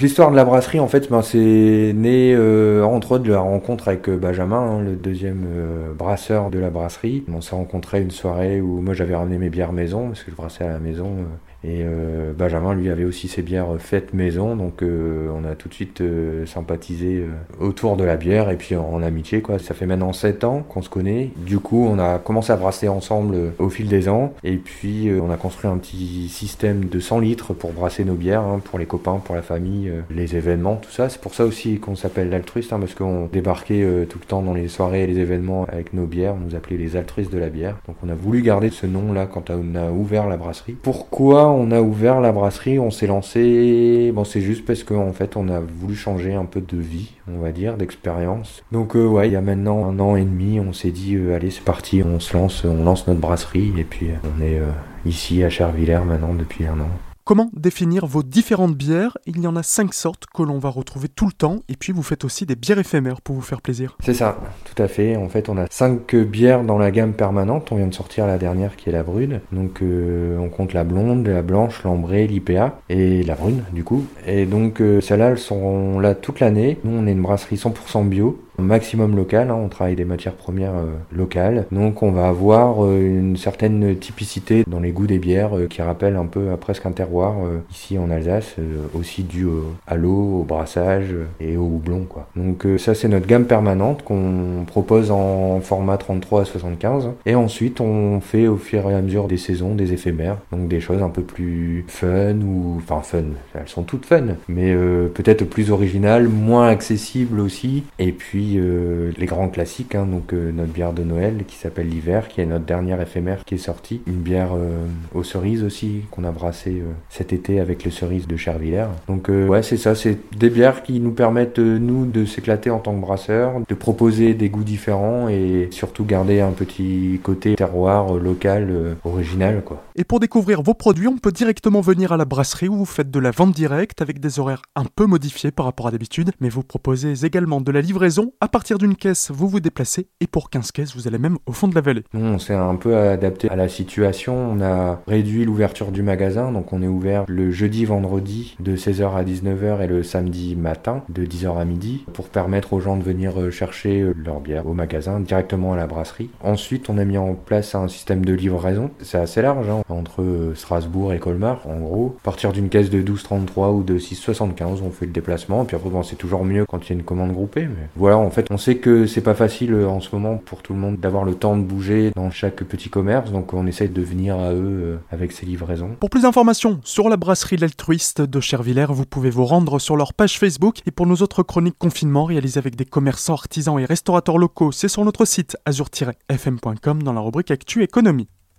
L'histoire de la brasserie, en fait, ben, c'est né euh, entre autres de la rencontre avec euh, Benjamin, hein, le deuxième euh, brasseur de la brasserie. On s'est rencontré une soirée où moi j'avais ramené mes bières maison, parce que je brassais à la maison et euh, Benjamin, lui, avait aussi ses bières faites maison, donc euh, on a tout de suite euh, sympathisé autour de la bière et puis en, amitié, quoi. Ça fait maintenant 7 ans qu'on se connaît. Du coup, on a commencé à brasser ensemble au fil des ans, et puis on a construit un petit système de 100 litres pour brasser nos bières, hein, pour les copains, pour la famille, les événements, tout ça. C'est pour ça aussi qu'on s'appelle l'altruiste, hein, parce qu'on débarquait tout le temps dans les soirées et les événements avec nos bières. On nous appelait les altruistes de la bière. Donc on a voulu garder ce nom-là quand on a ouvert la brasserie. Pourquoi on a ouvert la brasserie, on s'est lancé. Bon, c'est juste parce qu'en fait, on a voulu changer un peu de vie, on va dire, d'expérience. Donc, euh, ouais, il y a maintenant un an et demi, on s'est dit, euh, allez, c'est parti, on se lance, on lance notre brasserie. Et puis, on est euh, ici à Chervillers maintenant depuis un an. Comment définir vos différentes bières? Il y en a cinq sortes que l'on va retrouver tout le temps, et puis vous faites aussi des bières éphémères pour vous faire plaisir. C'est ça, tout à fait. En fait, on a cinq bières dans la gamme permanente. On vient de sortir la dernière qui est la brune. Donc, euh, on compte la blonde, la blanche, l'ambrée, l'IPA et la brune, du coup. Et donc, euh, celles-là, elles sont là toute l'année. Nous, on est une brasserie 100% bio maximum local, hein, on travaille des matières premières euh, locales, donc on va avoir euh, une certaine typicité dans les goûts des bières euh, qui rappellent un peu presque un terroir ici en Alsace, aussi dû à l'eau, au brassage et au houblon. Quoi. Donc ça c'est notre gamme permanente qu'on propose en format 33 à 75 et ensuite on fait au fur et à mesure des saisons des éphémères, donc des choses un peu plus fun ou enfin fun, elles sont toutes fun, mais peut-être plus originales, moins accessibles aussi. Et puis euh, les grands classiques, hein, donc euh, notre bière de Noël qui s'appelle l'hiver, qui est notre dernière éphémère qui est sortie. Une bière euh, aux cerises aussi, qu'on a brassé cet été avec les cerises de Chervillers. Donc ouais, c'est ça, c'est des bières qui nous permettent, nous, de s'éclater en tant que brasseurs, de proposer des goûts différents et surtout garder un petit côté terroir local, original. quoi. Et pour découvrir vos produits, on peut directement venir à la brasserie où vous faites de la vente directe avec des horaires un peu modifiés par rapport à d'habitude, mais vous proposez également de la livraison à partir d'une caisse, vous vous déplacez et pour 15 caisses, vous allez même au fond de la vallée. on s'est un peu adapté à la situation. On a réduit l'ouverture du magasin, donc on est ouvert le jeudi, vendredi de 16h à 19h et le samedi matin de 10h à midi pour permettre aux gens de venir euh, chercher euh, leur bière au magasin directement à la brasserie. Ensuite, on a mis en place un système de livraison. C'est assez large, hein, entre euh, Strasbourg et Colmar, en gros. À partir d'une caisse de 12,33 ou de 6,75, on fait le déplacement. Puis après, c'est toujours mieux quand il y a une commande groupée. Mais voilà, en fait, on sait que c'est pas facile euh, en ce moment pour tout le monde d'avoir le temps de bouger dans chaque petit commerce, donc on essaye de venir à eux euh, avec ces livraisons. Pour plus d'informations sur la brasserie L'Altruiste de Chervillers, vous pouvez vous rendre sur leur page Facebook et pour nos autres chroniques confinement réalisées avec des commerçants, artisans et restaurateurs locaux, c'est sur notre site azur-fm.com dans la rubrique Actu Économie.